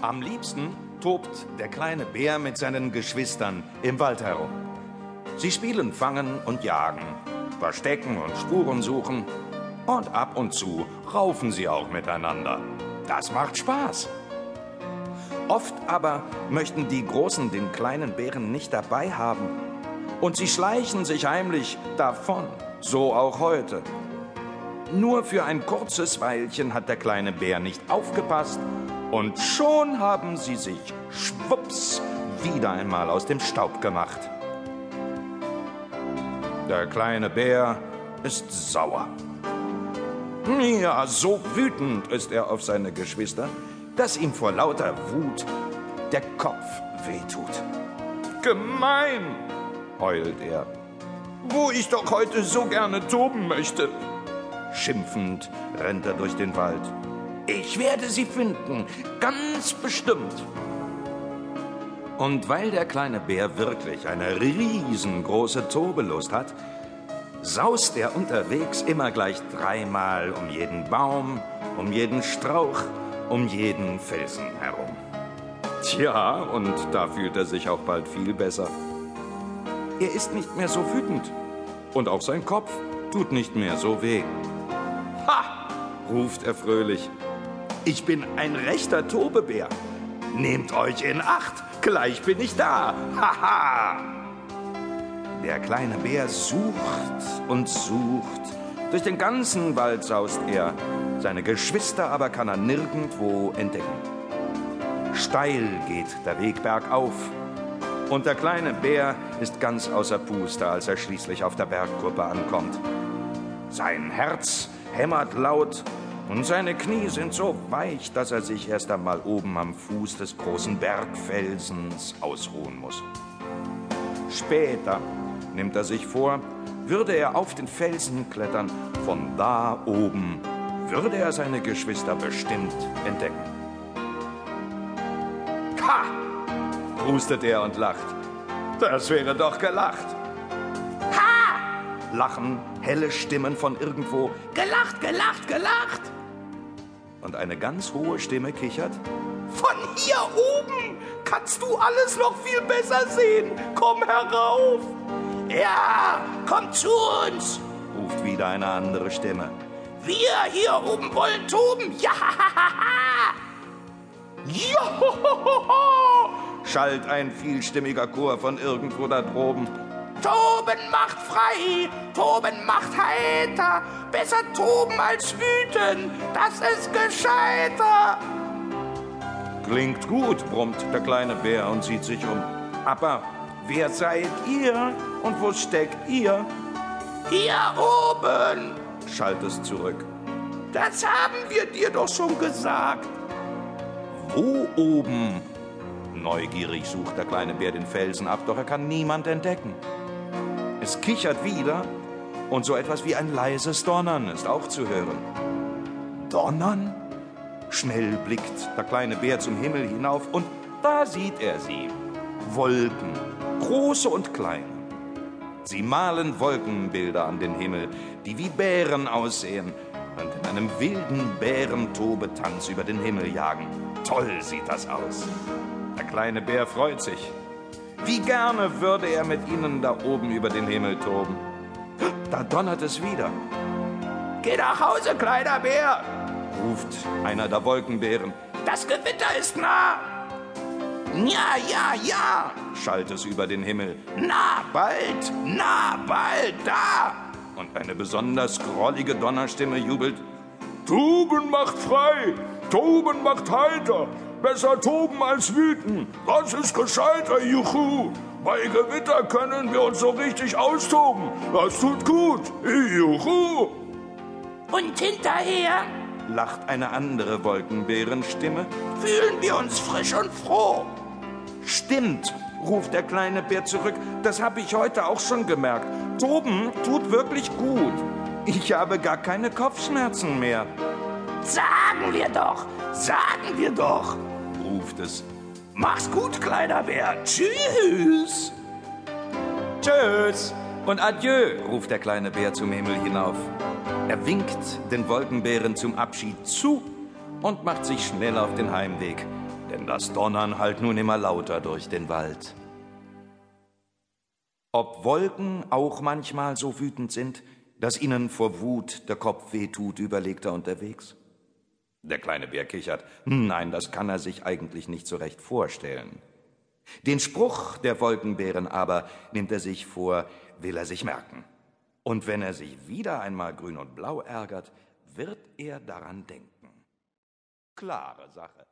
Am liebsten tobt der kleine Bär mit seinen Geschwistern im Wald herum. Sie spielen Fangen und Jagen, Verstecken und Spuren suchen und ab und zu raufen sie auch miteinander. Das macht Spaß. Oft aber möchten die Großen den kleinen Bären nicht dabei haben. Und sie schleichen sich heimlich davon. So auch heute. Nur für ein kurzes Weilchen hat der kleine Bär nicht aufgepasst und schon haben sie sich schwupps wieder einmal aus dem Staub gemacht. Der kleine Bär ist sauer. Ja, so wütend ist er auf seine Geschwister, dass ihm vor lauter Wut der Kopf wehtut. Gemein, heult er, wo ich doch heute so gerne toben möchte. Schimpfend rennt er durch den Wald. Ich werde sie finden, ganz bestimmt. Und weil der kleine Bär wirklich eine riesengroße Tobelust hat, saust er unterwegs immer gleich dreimal um jeden Baum, um jeden Strauch, um jeden Felsen herum. Tja, und da fühlt er sich auch bald viel besser. Er ist nicht mehr so wütend. Und auch sein Kopf tut nicht mehr so weh. Ha! ruft er fröhlich. Ich bin ein rechter Tobebär. Nehmt euch in Acht, gleich bin ich da. Haha! Der kleine Bär sucht und sucht. Durch den ganzen Wald saust er. Seine Geschwister aber kann er nirgendwo entdecken. Steil geht der Weg bergauf. Und der kleine Bär ist ganz außer Puste, als er schließlich auf der Bergkuppe ankommt. Sein Herz hämmert laut und seine Knie sind so weich, dass er sich erst einmal oben am Fuß des großen Bergfelsens ausruhen muss. Später nimmt er sich vor, würde er auf den Felsen klettern, von da oben würde er seine Geschwister bestimmt entdecken. Ha! prustet er und lacht. Das wäre doch gelacht. Lachen helle Stimmen von irgendwo. Gelacht, gelacht, gelacht! und eine ganz hohe Stimme kichert. Von hier oben kannst du alles noch viel besser sehen. Komm herauf. Ja, komm zu uns, ruft wieder eine andere Stimme. Wir hier oben wollen toben. Ja, Johohoho, schallt ein vielstimmiger Chor von irgendwo da droben. Toben macht frei, Toben macht heiter, besser toben als wüten, das ist gescheiter. Klingt gut, brummt der kleine Bär und sieht sich um. Aber wer seid ihr und wo steckt ihr? Hier oben, schallt es zurück. Das haben wir dir doch schon gesagt. Wo oben? Neugierig sucht der kleine Bär den Felsen ab, doch er kann niemand entdecken. Es kichert wieder und so etwas wie ein leises Donnern ist auch zu hören. Donnern? Schnell blickt der kleine Bär zum Himmel hinauf und da sieht er sie. Wolken, große und kleine. Sie malen Wolkenbilder an den Himmel, die wie Bären aussehen und in einem wilden Bärentobetanz über den Himmel jagen. Toll sieht das aus. Der kleine Bär freut sich. Wie gerne würde er mit ihnen da oben über den Himmel toben. Da donnert es wieder. Geh nach Hause, kleiner Bär, ruft einer der Wolkenbären. Das Gewitter ist nah. Ja, ja, ja, schallt es über den Himmel. Na, bald, na, bald, da. Und eine besonders grollige Donnerstimme jubelt. Toben macht frei, Toben macht heiter, besser toben als wüten. Das ist gescheiter, juhu. Bei Gewitter können wir uns so richtig austoben. Das tut gut. Juhu. Und hinterher, lacht eine andere Wolkenbärenstimme, fühlen wir uns frisch und froh. Stimmt, ruft der kleine Bär zurück. Das habe ich heute auch schon gemerkt. Toben tut wirklich gut. Ich habe gar keine Kopfschmerzen mehr. Sagen wir doch, sagen wir doch, ruft es. Mach's gut, kleiner Bär. Tschüss. Tschüss und adieu, ruft der kleine Bär zum Himmel hinauf. Er winkt den Wolkenbären zum Abschied zu und macht sich schnell auf den Heimweg. denn das Donnern hallt nun immer lauter durch den Wald. Ob Wolken auch manchmal so wütend sind, dass ihnen vor Wut der Kopf weh tut, überlegt er unterwegs. Der kleine Bär kichert. Nein, das kann er sich eigentlich nicht so recht vorstellen. Den Spruch der Wolkenbären aber nimmt er sich vor, will er sich merken. Und wenn er sich wieder einmal grün und blau ärgert, wird er daran denken. Klare Sache.